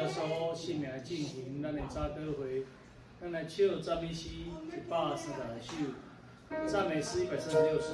接所性命进行咱的早祷会，咱来唱赞美诗一百三十六首，赞美诗一百三十六首。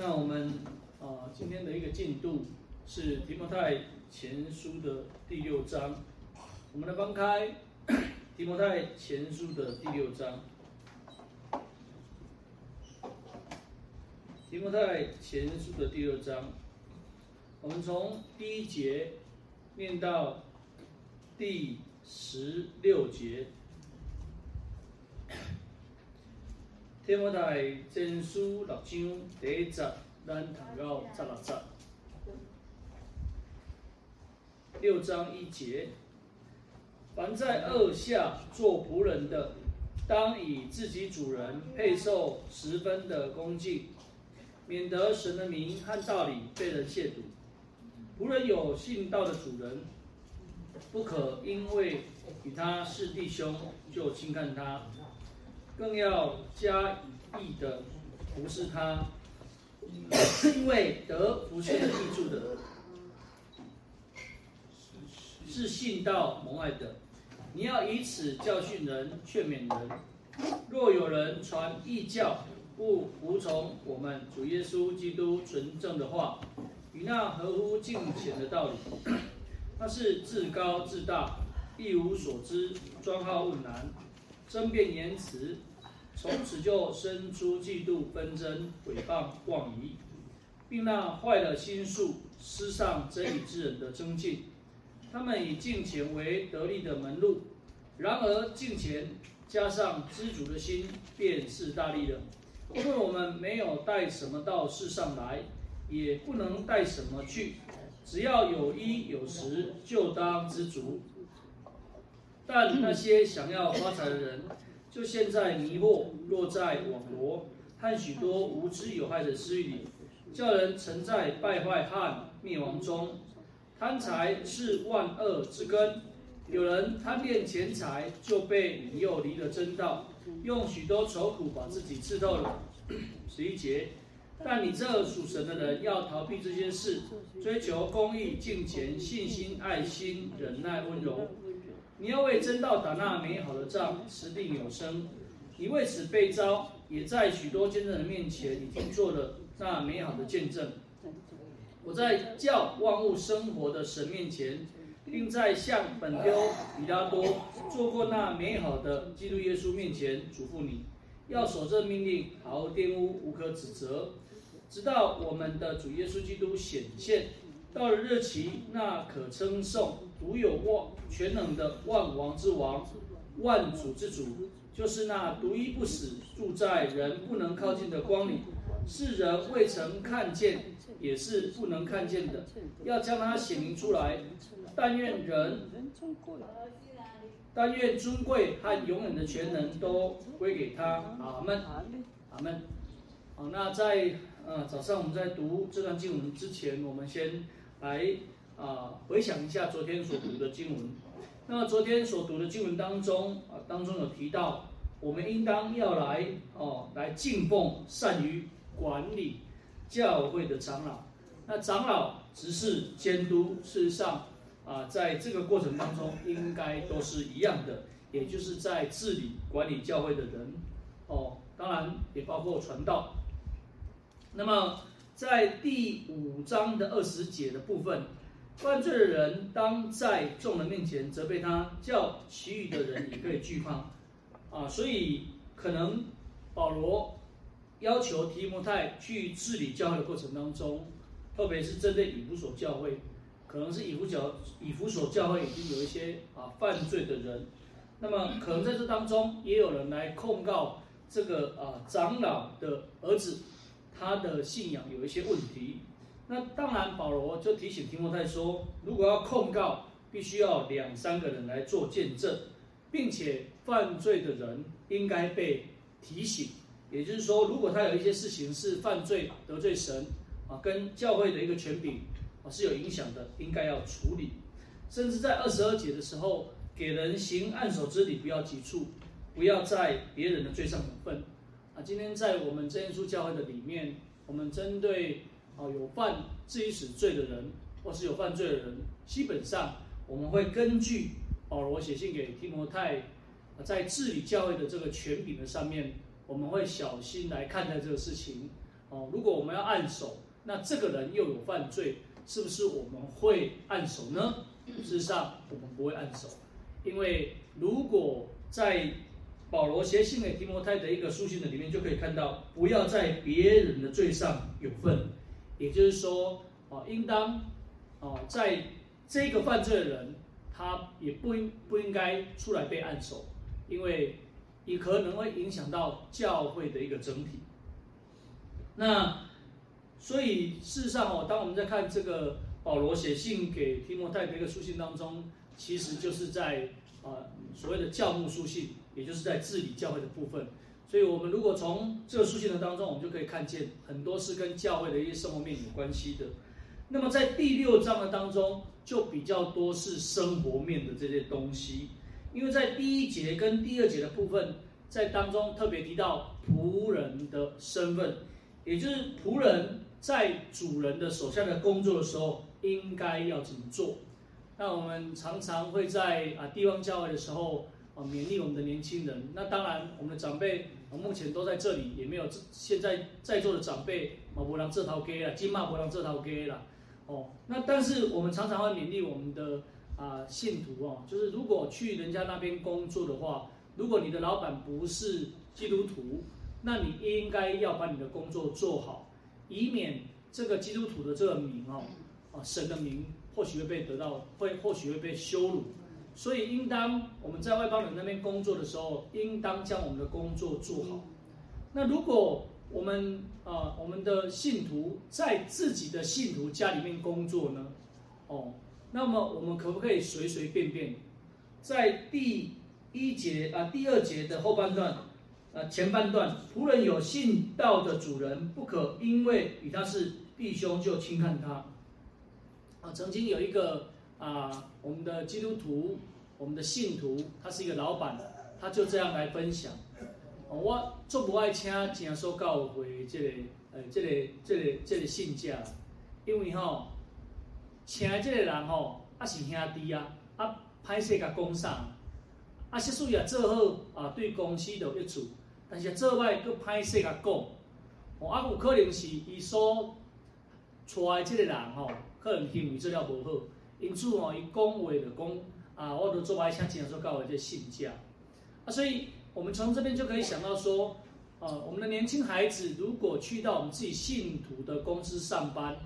那我们呃今天的一个进度是提摩太前书的第六章。我们来翻开 提摩太前书的第六章。提摩太前书的第六章。我们从第一节念到第十六节。提摩太前书六章第一节，咱读到十六节。六章一节，凡在二下做仆人的，当以自己主人配受十分的恭敬。免得神的名和道理被人亵渎。仆人有信道的主人，不可因为与他是弟兄就轻看他，更要加以义的服侍他，因为得服事的益处的，是信道蒙爱的。你要以此教训人，劝勉人。若有人传异教，不服从我们主耶稣基督纯正的话，与那合乎敬虔的道理，他是自高自大，一无所知，专好问难，争辩言辞，从此就生出嫉妒、纷争、诽谤、妄疑，并让坏了心术、失上真理之人的争竞。他们以敬钱为得利的门路，然而敬钱加上知足的心，便是大利了。因为我们没有带什么到世上来，也不能带什么去，只要有衣有食，就当知足。但那些想要发财的人，就陷在迷惑，落在网罗和许多无知有害的私欲里，叫人沉在败坏和灭亡中。贪财是万恶之根，有人贪恋钱财，就被引诱离了真道，用许多愁苦把自己刺透了。十一节，但你这属神的人要逃避这些事，追求公义、敬虔、信心、爱心、忍耐、温柔。你要为真道打那美好的仗，持定有声。你为此被召，也在许多见证人面前已经做了那美好的见证。我在叫万物生活的神面前，并在向本丢彼拉多做过那美好的基督耶稣面前嘱咐你，要守这命令，毫无玷污，无可指责，直到我们的主耶稣基督显现。到了日期，那可称颂、独有万全能的万王之王、万主之主，就是那独一不死、住在人不能靠近的光里，世人未曾看见。也是不能看见的，要将它显明出来。但愿人，但愿尊贵和永远的全能都归给他。阿门，阿门。好，那在呃早上我们在读这段经文之前，我们先来啊、回想一下昨天所读的经文。那么昨天所读的经文当中啊、当中有提到，我们应当要来哦、来敬奉善于管理。教会的长老，那长老执事监督，事实上啊，在这个过程当中，应该都是一样的，也就是在治理管理教会的人，哦，当然也包括传道。那么在第五章的二十节的部分，犯罪的人当在众人面前责备他，叫其余的人也可以惧怕，啊，所以可能保罗。要求提摩太去治理教会的过程当中，特别是针对以弗所教会，可能是以弗教以弗所教会已经有一些啊犯罪的人，那么可能在这当中也有人来控告这个啊长老的儿子，他的信仰有一些问题。那当然保罗就提醒提摩太说，如果要控告，必须要两三个人来做见证，并且犯罪的人应该被提醒。也就是说，如果他有一些事情是犯罪得罪神啊，跟教会的一个权柄啊是有影响的，应该要处理。甚至在二十二节的时候，给人行按手之礼，不要急促，不要在别人的罪上有份啊。今天在我们真耶稣教会的里面，我们针对啊有犯自己死罪的人，或是有犯罪的人，基本上我们会根据保罗写信给提摩太，在治理教会的这个权柄的上面。我们会小心来看待这个事情，哦，如果我们要按手，那这个人又有犯罪，是不是我们会按手呢？事实上，我们不会按手，因为如果在保罗写信给提摩太的一个书信的里面，就可以看到，不要在别人的罪上有份，也就是说，啊，应当，啊，在这个犯罪的人，他也不应不应该出来被按手，因为。也可能会影响到教会的一个整体。那所以事实上哦，当我们在看这个保罗写信给提摩太的一个书信当中，其实就是在啊所谓的教牧书信，也就是在治理教会的部分。所以我们如果从这个书信的当中，我们就可以看见很多是跟教会的一些生活面有关系的。那么在第六章的当中，就比较多是生活面的这些东西。因为在第一节跟第二节的部分，在当中特别提到仆人的身份，也就是仆人在主人的手下的工作的时候，应该要怎么做？那我们常常会在啊地方教会的时候啊勉励我们的年轻人。那当然，我们的长辈啊目前都在这里，也没有现在在座的长辈啊不让这套给了，金马伯让这套给了哦。那但是我们常常会勉励我们的。啊，信徒哦，就是如果去人家那边工作的话，如果你的老板不是基督徒，那你应该要把你的工作做好，以免这个基督徒的这个名哦，啊，神的名或许会被得到，会或许会被羞辱。所以，应当我们在外邦人那边工作的时候，应当将我们的工作做好。那如果我们啊，我们的信徒在自己的信徒家里面工作呢？哦，那么我们可不可以随随便便，在第一节啊，第二节的后半段，呃，前半段，仆人有信道的主人，不可因为与他是弟兄就轻看他。啊，曾经有一个啊，我们的基督徒，我们的信徒，他是一个老板，他就这样来分享。我做不爱请正所教会这个，呃，这个，这个，这个信假，因为吼，请这个人吼，啊是兄弟啊，啊歹势甲讲啥，啊，即使也做好啊，对公司都有益处，但是做歹佫歹势甲讲，哦，啊有可能是伊所带的这个人吼，可能行为做了无好，因此吼，伊讲话就讲，啊，我都做不爱请正所教会这个信教，啊，所以。我们从这边就可以想到说，呃，我们的年轻孩子如果去到我们自己信徒的公司上班，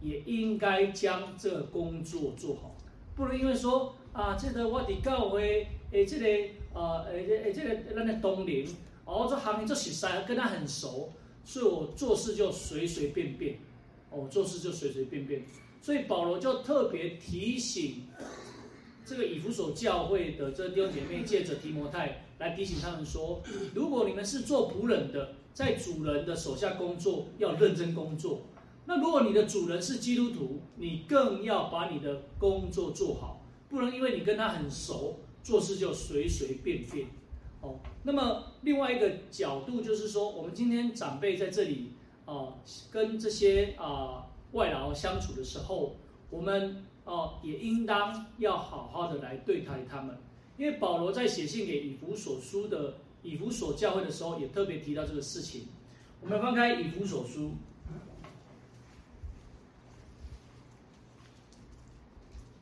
也应该将这个工作做好，不能因为说啊，这个我的教会诶，这个呃，诶诶，这个咱的东邻，哦，这行业做实在跟他很熟，所以我做事就随随便便，哦，做事就随随便便，所以保罗就特别提醒这个以弗所教会的这弟兄姐妹，借着提摩太。来提醒他们说：如果你们是做仆人的，在主人的手下工作，要认真工作。那如果你的主人是基督徒，你更要把你的工作做好，不能因为你跟他很熟，做事就随随便便。哦，那么另外一个角度就是说，我们今天长辈在这里、呃，跟这些啊、外劳相处的时候，我们哦、也应当要好好的来对待他们。因为保罗在写信给以弗所书的以弗所教会的时候，也特别提到这个事情。我们翻开以弗所书，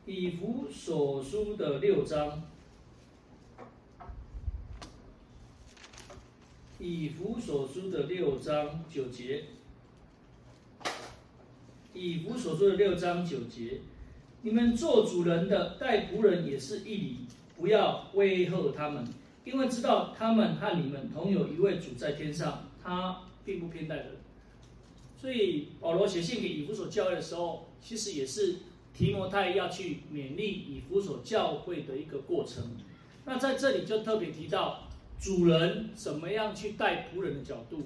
以弗所书的六章，以弗所书的六章九节，以弗所书的六章九节，你们做主人的待仆人也是一理。不要威吓他们，因为知道他们和你们同有一位主在天上，他并不偏待人。所以保罗写信给以弗所教会的时候，其实也是提摩太要去勉励以弗所教会的一个过程。那在这里就特别提到主人怎么样去带仆人的角度。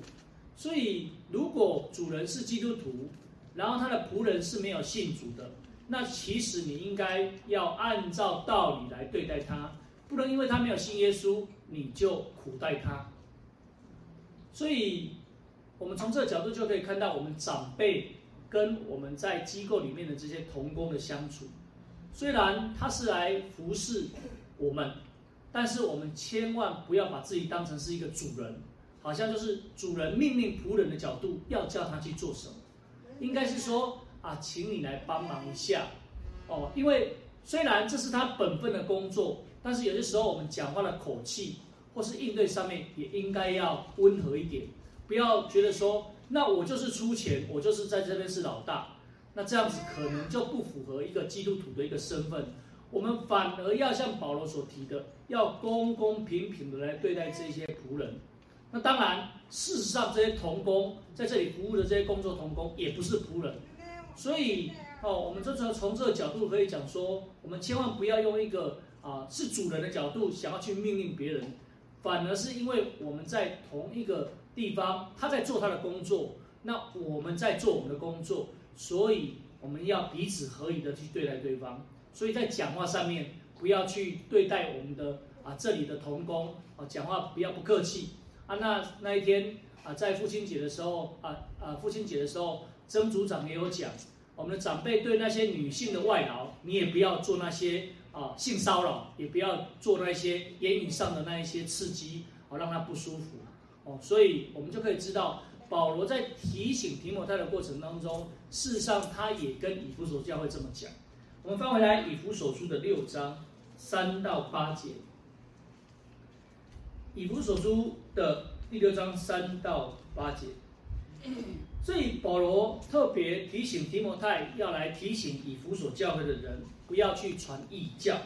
所以如果主人是基督徒，然后他的仆人是没有信主的。那其实你应该要按照道理来对待他，不能因为他没有信耶稣，你就苦待他。所以，我们从这个角度就可以看到，我们长辈跟我们在机构里面的这些同工的相处，虽然他是来服侍我们，但是我们千万不要把自己当成是一个主人，好像就是主人命令仆人的角度要叫他去做什么，应该是说。啊，请你来帮忙一下，哦，因为虽然这是他本分的工作，但是有些时候我们讲话的口气或是应对上面也应该要温和一点，不要觉得说，那我就是出钱，我就是在这边是老大，那这样子可能就不符合一个基督徒的一个身份。我们反而要像保罗所提的，要公公平平的来对待这些仆人。那当然，事实上这些童工在这里服务的这些工作童工也不是仆人。所以哦，我们就从从这个角度可以讲说，我们千万不要用一个啊是主人的角度想要去命令别人，反而是因为我们在同一个地方，他在做他的工作，那我们在做我们的工作，所以我们要彼此合宜的去对待对方。所以在讲话上面，不要去对待我们的啊这里的童工啊讲话不要不客气啊。那那一天啊，在父亲节的时候啊啊父亲节的时候。曾组长也有讲，我们的长辈对那些女性的外劳，你也不要做那些啊性骚扰，也不要做那些言语上的那一些刺激，好让他不舒服哦。所以我们就可以知道，保罗在提醒提摩太的过程当中，事实上他也跟以弗所教会这么讲。我们翻回来以弗所书的六章三到八节，以弗所书的第六章三到八节。所以保罗特别提醒提摩太要来提醒以弗所教会的人，不要去传异教。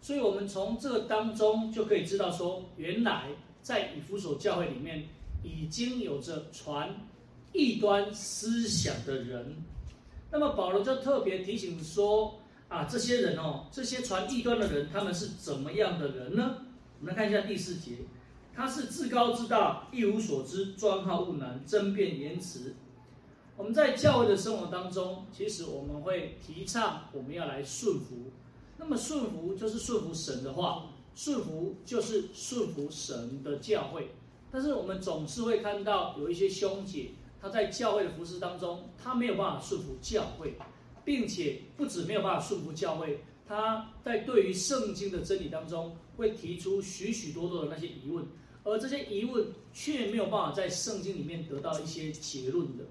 所以我们从这当中就可以知道说，原来在以弗所教会里面已经有着传异端思想的人。那么保罗就特别提醒说，啊，这些人哦，这些传异端的人，他们是怎么样的人呢？我们来看一下第四节，他是至高至大，一无所知，专好误难，争辩言辞。我们在教会的生活当中，其实我们会提倡我们要来顺服。那么顺服就是顺服神的话，顺服就是顺服神的教会。但是我们总是会看到有一些兄姐，他在教会的服事当中，他没有办法顺服教会，并且不止没有办法顺服教会，他在对于圣经的真理当中，会提出许许多多的那些疑问，而这些疑问却没有办法在圣经里面得到一些结论的。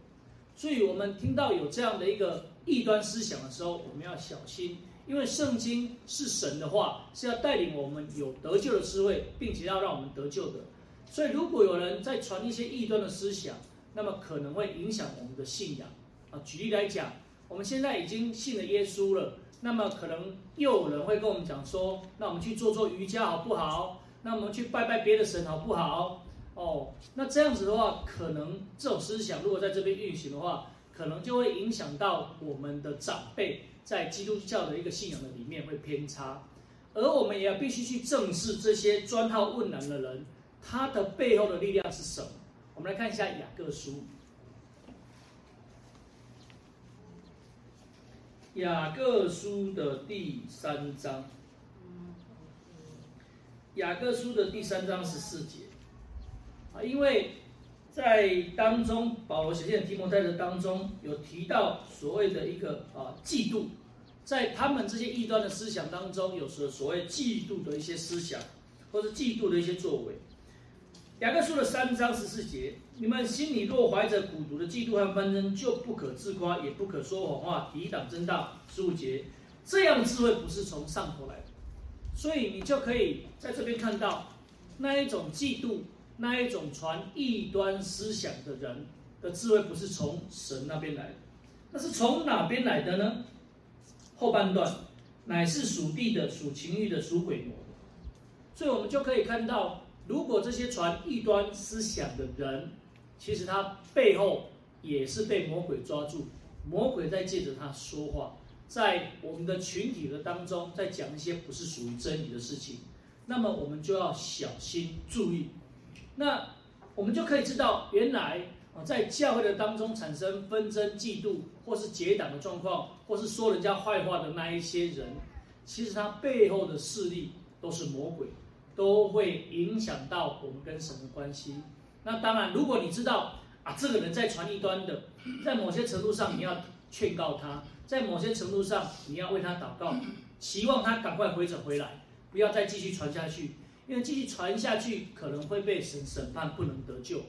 所以，我们听到有这样的一个异端思想的时候，我们要小心，因为圣经是神的话，是要带领我们有得救的智慧，并且要让我们得救的。所以，如果有人在传一些异端的思想，那么可能会影响我们的信仰。啊，举例来讲，我们现在已经信了耶稣了，那么可能又有人会跟我们讲说，那我们去做做瑜伽好不好？那我们去拜拜别的神好不好？哦，那这样子的话，可能这种思想如果在这边运行的话，可能就会影响到我们的长辈在基督教的一个信仰的里面会偏差，而我们也要必须去正视这些专好问难的人，他的背后的力量是什么？我们来看一下雅各书，雅各书的第三章，雅各书的第三章十四节。啊，因为在当中，保罗写信提摩太的当中有提到所谓的一个啊嫉妒，在他们这些异端的思想当中，有时所谓嫉妒的一些思想，或是嫉妒的一些作为。雅各书的三章十四节，你们心里若怀着苦毒的嫉妒和纷争，就不可自夸，也不可说谎话，抵挡真道。十五节，这样智慧不是从上头来的，所以你就可以在这边看到那一种嫉妒。那一种传异端思想的人的智慧不是从神那边来的，那是从哪边来的呢？后半段乃是属地的、属情欲的、属鬼魔。所以我们就可以看到，如果这些传异端思想的人，其实他背后也是被魔鬼抓住，魔鬼在借着他说话，在我们的群体的当中，在讲一些不是属于真理的事情，那么我们就要小心注意。那我们就可以知道，原来啊，在教会的当中产生纷争、嫉妒，或是结党的状况，或是说人家坏话的那一些人，其实他背后的势力都是魔鬼，都会影响到我们跟神的关系。那当然，如果你知道啊，这个人在传异端的，在某些程度上你要劝告他，在某些程度上你要为他祷告，希望他赶快回转回来，不要再继续传下去。因为继续传下去，可能会被神审判，不能得救。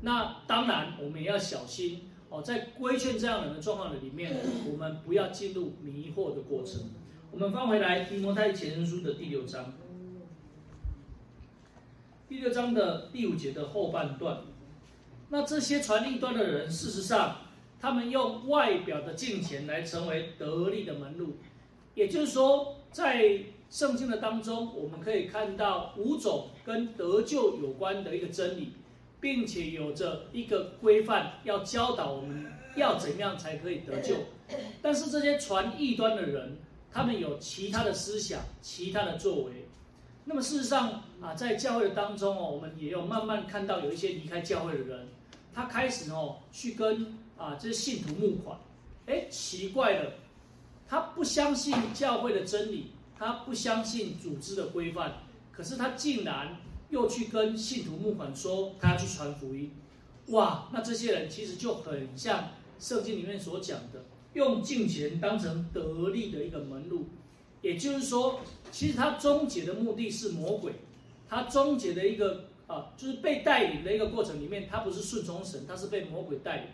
那当然，我们也要小心哦，在规劝这样人的状况的里面，我们不要进入迷惑的过程。我们翻回来提摩太前书的第六章，第六章的第五节的后半段。那这些传异端的人，事实上，他们用外表的敬虔来成为得利的门路，也就是说，在圣经的当中，我们可以看到五种跟得救有关的一个真理，并且有着一个规范，要教导我们要怎样才可以得救。但是这些传异端的人，他们有其他的思想、其他的作为。那么事实上啊，在教会的当中哦，我们也有慢慢看到有一些离开教会的人，他开始哦去跟啊这是信徒募款。哎，奇怪了，他不相信教会的真理。他不相信组织的规范，可是他竟然又去跟信徒募款，说他要去传福音。哇，那这些人其实就很像圣经里面所讲的，用金钱当成得利的一个门路。也就是说，其实他终结的目的是魔鬼，他终结的一个啊，就是被带领的一个过程里面，他不是顺从神，他是被魔鬼带领。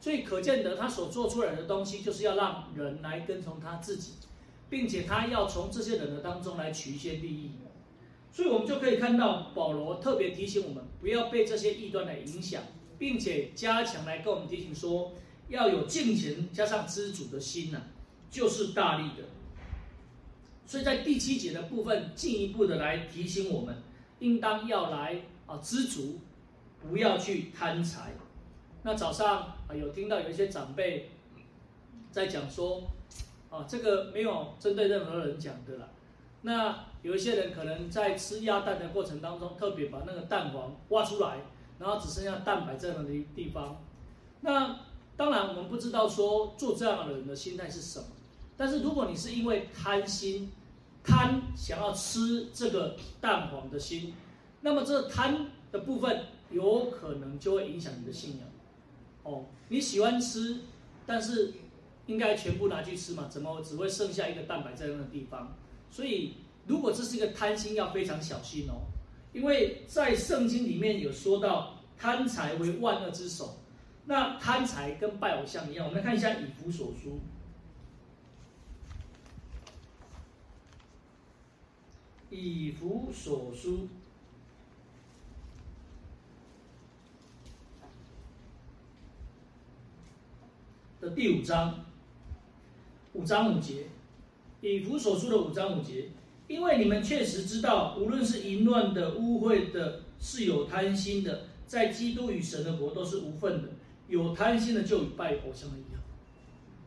所以可见得他所做出来的东西，就是要让人来跟从他自己。并且他要从这些人的当中来取一些利益，所以我们就可以看到保罗特别提醒我们，不要被这些异端来影响，并且加强来跟我们提醒说，要有敬虔加上知足的心呐、啊，就是大力的。所以在第七节的部分，进一步的来提醒我们，应当要来啊知足，不要去贪财。那早上有听到有一些长辈在讲说，啊这个没有针对任何人讲的啦。那有一些人可能在吃鸭蛋的过程当中，特别把那个蛋黄挖出来，然后只剩下蛋白这样的地方。那当然我们不知道说做这样的人的心态是什么，但是如果你是因为贪心，贪想要吃这个蛋黄的心，那么这贪的部分有可能就会影响你的信仰。哦，你喜欢吃，但是应该全部拿去吃嘛？怎么只会剩下一个蛋白在那个地方？所以，如果这是一个贪心，要非常小心哦，因为在圣经里面有说到贪财为万恶之首。那贪财跟拜偶像一样，我们来看一下以弗所书。以弗所书的第五章，五章五节。以弗所书的五章五节，因为你们确实知道，无论是淫乱的、污秽的、是有贪心的，在基督与神的国都是无份的。有贪心的就与拜偶像一样。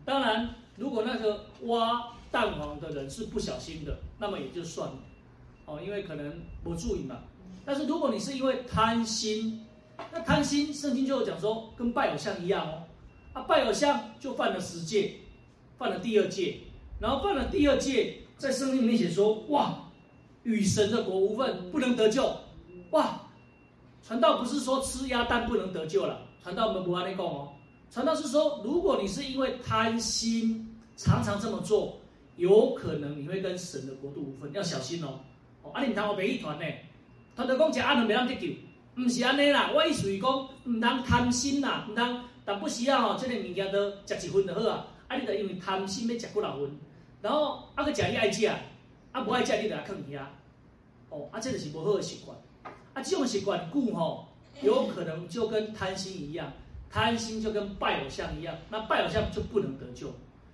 当然，如果那个挖蛋黄的人是不小心的，那么也就算了，哦，因为可能不注意嘛。但是如果你是因为贪心，那贪心圣经就有讲说，跟拜偶像一样哦。啊，拜偶像就犯了十戒，犯了第二戒。然后犯了第二戒，在圣经里面写说：“哇，与神的国无份，不能得救。”哇，传道不是说吃鸭蛋不能得救了，传道我们不按那讲哦。传道是说，如果你是因为贪心，常常这么做，有可能你会跟神的国度无份，要小心哦。哦，啊，你唔通我别一团呢？传道讲吃鸭蛋袂当得救，唔是安尼啦。我意思是讲，唔当贪心啦，唔当，但不需要哦，即个物件都食一份就好啊。啊，你著因为贪心要食几多份。然后啊，个食你爱食，啊无爱食你著来囥伊啊。哦，啊，这就是不好的习惯。啊，这种习惯故吼，有可能就跟贪心一样，贪心就跟拜偶像一样，那拜偶像就不能得救。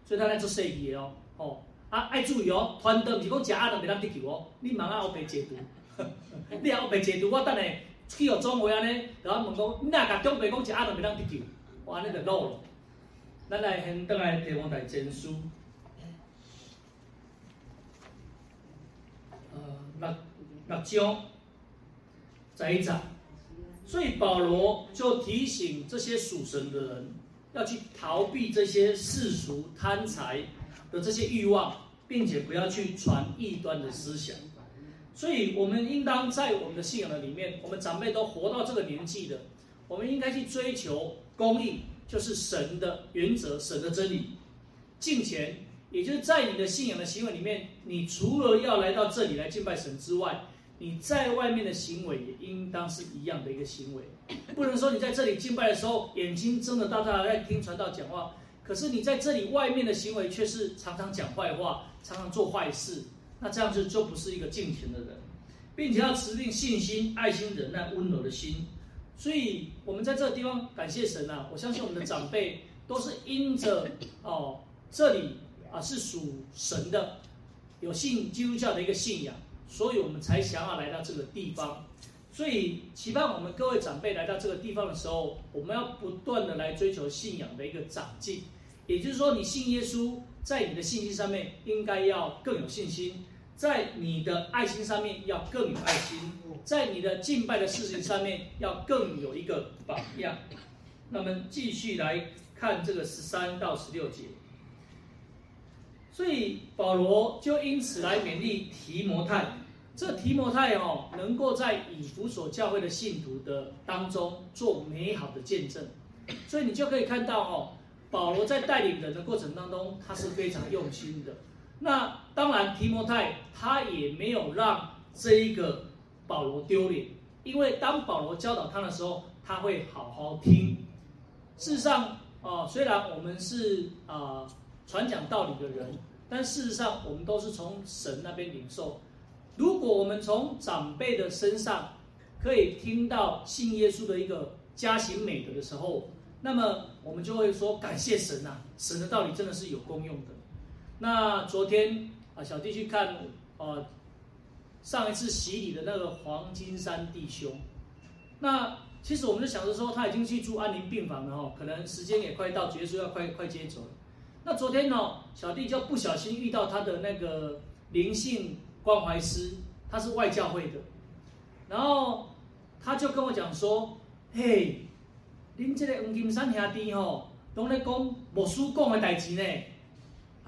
所以他来做设计哦。哦，啊，爱注意哦，传道不是讲食鸭蛋袂当得救哦。你茫啊，后白解读，你后白解读，我等下去学总会安尼，然后问讲，你若甲长辈讲食鸭蛋袂当得救，我安尼就漏了。咱来先等来提王台前书。六六章再一章，所以保罗就提醒这些属神的人，要去逃避这些世俗贪财的这些欲望，并且不要去传异端的思想。所以，我们应当在我们的信仰的里面，我们长辈都活到这个年纪的，我们应该去追求公义，就是神的原则、神的真理，敬虔。也就是在你的信仰的行为里面，你除了要来到这里来敬拜神之外，你在外面的行为也应当是一样的一个行为。不能说你在这里敬拜的时候，眼睛睁得大大的在听传道讲话，可是你在这里外面的行为却是常常讲坏话，常常做坏事，那这样子就不是一个敬虔的人，并且要持定信心、爱心、忍耐、温柔的心。所以，我们在这个地方感谢神啊！我相信我们的长辈都是因着哦这里。啊，是属神的，有信基督教的一个信仰，所以我们才想要来到这个地方。所以期盼我们各位长辈来到这个地方的时候，我们要不断的来追求信仰的一个长进。也就是说，你信耶稣，在你的信心上面应该要更有信心，在你的爱心上面要更有爱心，在你的敬拜的事情上面要更有一个榜样。那么继续来看这个十三到十六节。所以保罗就因此来勉励提摩太，这提摩太哦，能够在以弗所教会的信徒的当中做美好的见证，所以你就可以看到哦，保罗在带领人的过程当中，他是非常用心的。那当然，提摩太他也没有让这一个保罗丢脸，因为当保罗教导他的时候，他会好好听。事实上，哦，虽然我们是啊传讲道理的人。但事实上，我们都是从神那边领受。如果我们从长辈的身上可以听到信耶稣的一个加行美德的时候，那么我们就会说感谢神呐，神的道理真的是有功用的。那昨天啊，小弟去看呃上一次洗礼的那个黄金山弟兄，那其实我们就想着说他已经去住安宁病房了哈，可能时间也快到，结束要快快接走了。那昨天呢，小弟就不小心遇到他的那个灵性关怀师，他是外教会的，然后他就跟我讲说：“嘿，恁这个黄金山兄弟吼，拢在讲牧师讲的代志呢，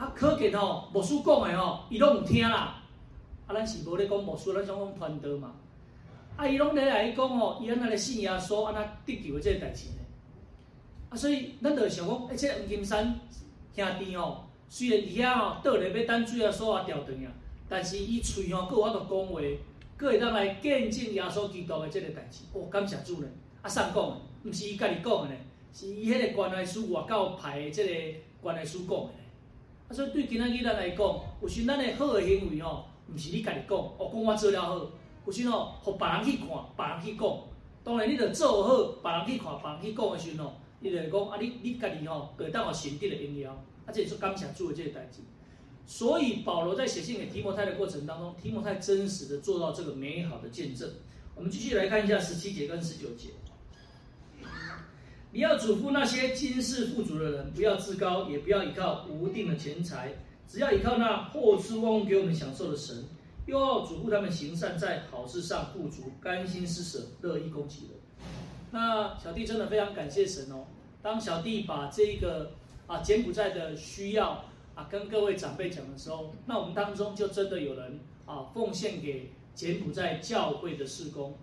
啊，可见吼牧师讲的吼，伊拢有听啦。啊，咱是无咧讲牧师，咱想讲传道嘛。啊，伊拢咧来讲吼，伊安那咧信耶稣，安那得救的这个代志呢。啊，所以咱就想讲，哎，这个黄金山。”兄弟哦，虽然伫遐哦倒咧要等水啊锁啊掉断啊，但是伊喙吼，佫有法度讲话，佫会当来见证耶稣基督的这个代志。哦，感谢主呢！啊，谁讲的？毋是伊家己讲的呢，是伊迄个关爱师外教派的这个关爱师讲的。啊，所以对今仔日咱来讲，有时咱的好的行为吼，毋是你家己讲，哦，讲我做了好，有时吼，互别人去看，别人去讲。当然，你着做好，别人去看，别人去讲的时阵吼。你就讲啊，你你家己吼，得到我神的荣耀，啊，这也是刚想做的这个代志。所以保罗在写信给提摩太的过程当中，提摩太真实的做到这个美好的见证。我们继续来看一下十七节跟十九节。你要嘱咐那些今世富足的人，不要自高，也不要依靠无定的钱财，只要依靠那赐赐万物给我们享受的神。又要嘱咐他们行善，在好事上富足，甘心施舍，乐意供给人。那小弟真的非常感谢神哦。当小弟把这个啊柬埔寨的需要啊跟各位长辈讲的时候，那我们当中就真的有人啊奉献给柬埔寨教会的事工。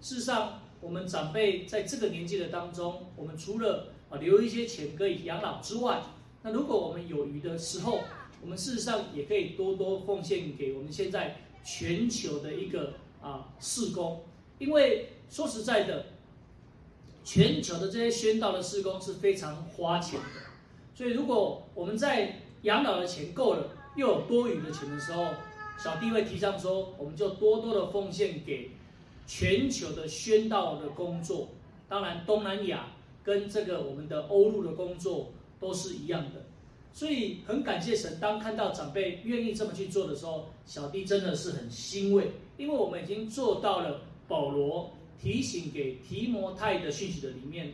事实上，我们长辈在这个年纪的当中，我们除了啊留一些钱可以养老之外，那如果我们有余的时候，我们事实上也可以多多奉献给我们现在全球的一个啊事工，因为说实在的。全球的这些宣道的事工是非常花钱的，所以如果我们在养老的钱够了，又有多余的钱的时候，小弟会提倡说，我们就多多的奉献给全球的宣道的工作。当然，东南亚跟这个我们的欧陆的工作都是一样的。所以很感谢神，当看到长辈愿意这么去做的时候，小弟真的是很欣慰，因为我们已经做到了保罗。提醒给提摩太的讯息的里面，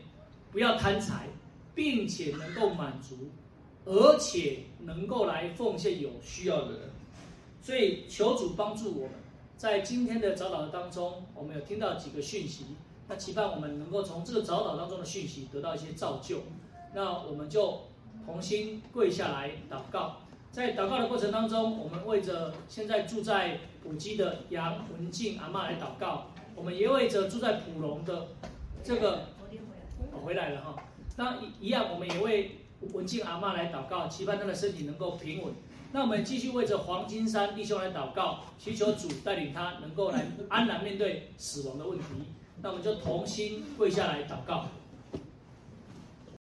不要贪财，并且能够满足，而且能够来奉献有需要的人。所以求主帮助我们，在今天的早祷当中，我们有听到几个讯息，那期盼我们能够从这个早祷当中的讯息得到一些造就。那我们就同心跪下来祷告，在祷告的过程当中，我们为着现在住在普基的杨文静阿嬷来祷告。我们也为着住在普隆的这个，我回来了哈。那一样，我们也为文静阿嬷来祷告，期盼她的身体能够平稳。那我们继续为着黄金山弟兄来祷告，祈求主带领他能够来安然面对死亡的问题。那我们就同心跪下来祷告。